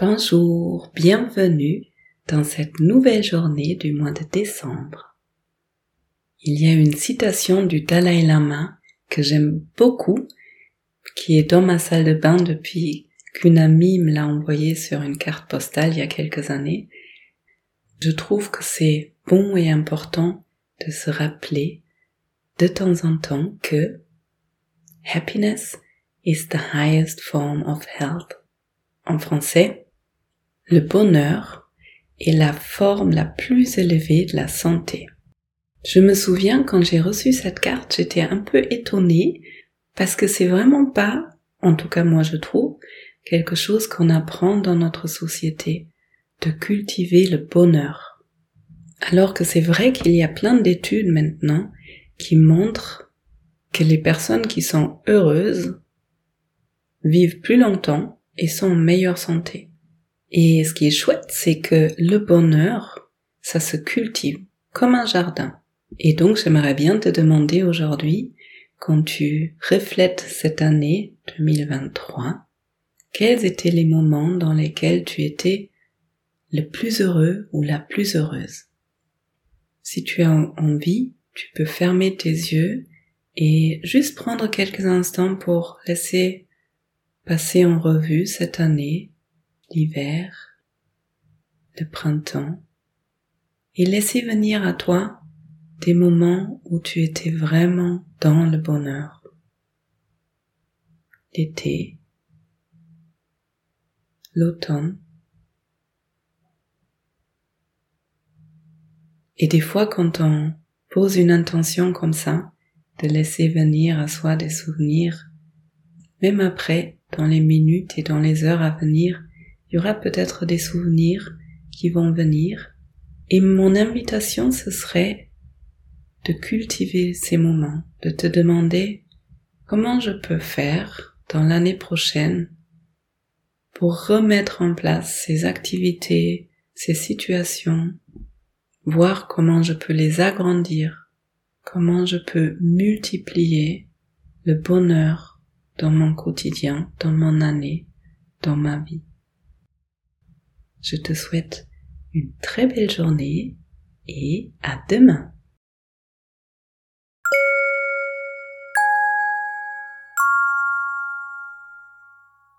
Bonjour, bienvenue dans cette nouvelle journée du mois de décembre. Il y a une citation du Dalai Lama que j'aime beaucoup, qui est dans ma salle de bain depuis qu'une amie me l'a envoyée sur une carte postale il y a quelques années. Je trouve que c'est bon et important de se rappeler de temps en temps que happiness is the highest form of health. En français, le bonheur est la forme la plus élevée de la santé. Je me souviens quand j'ai reçu cette carte, j'étais un peu étonnée parce que c'est vraiment pas, en tout cas moi je trouve, quelque chose qu'on apprend dans notre société, de cultiver le bonheur. Alors que c'est vrai qu'il y a plein d'études maintenant qui montrent que les personnes qui sont heureuses vivent plus longtemps et sont en meilleure santé. Et ce qui est chouette, c'est que le bonheur, ça se cultive comme un jardin. Et donc j'aimerais bien te demander aujourd'hui, quand tu reflètes cette année 2023, quels étaient les moments dans lesquels tu étais le plus heureux ou la plus heureuse? Si tu as envie, tu peux fermer tes yeux et juste prendre quelques instants pour laisser passer en revue cette année l'hiver, le printemps, et laisser venir à toi des moments où tu étais vraiment dans le bonheur. L'été, l'automne, et des fois quand on pose une intention comme ça, de laisser venir à soi des souvenirs, même après, dans les minutes et dans les heures à venir, il y aura peut-être des souvenirs qui vont venir. Et mon invitation, ce serait de cultiver ces moments, de te demander comment je peux faire dans l'année prochaine pour remettre en place ces activités, ces situations, voir comment je peux les agrandir, comment je peux multiplier le bonheur dans mon quotidien, dans mon année, dans ma vie. Je te souhaite une très belle journée et à demain.